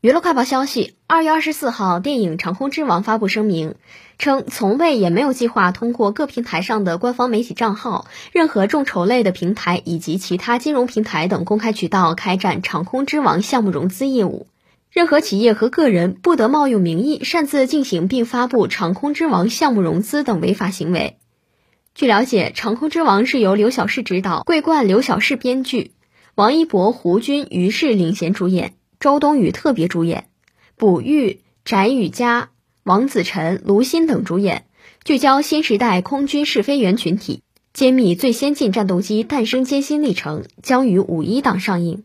娱乐快报消息：二月二十四号，电影《长空之王》发布声明，称从未也没有计划通过各平台上的官方媒体账号、任何众筹类的平台以及其他金融平台等公开渠道开展《长空之王》项目融资业务。任何企业和个人不得冒用名义擅自进行并发布《长空之王》项目融资等违法行为。据了解，《长空之王》是由刘晓世执导，桂冠、刘晓世编剧，王一博、胡军、于适领衔主演。周冬雨特别主演，卜钰、翟雨佳、王子晨、卢鑫等主演，聚焦新时代空军试飞员群体，揭秘最先进战斗机诞生艰辛历程，将于五一档上映。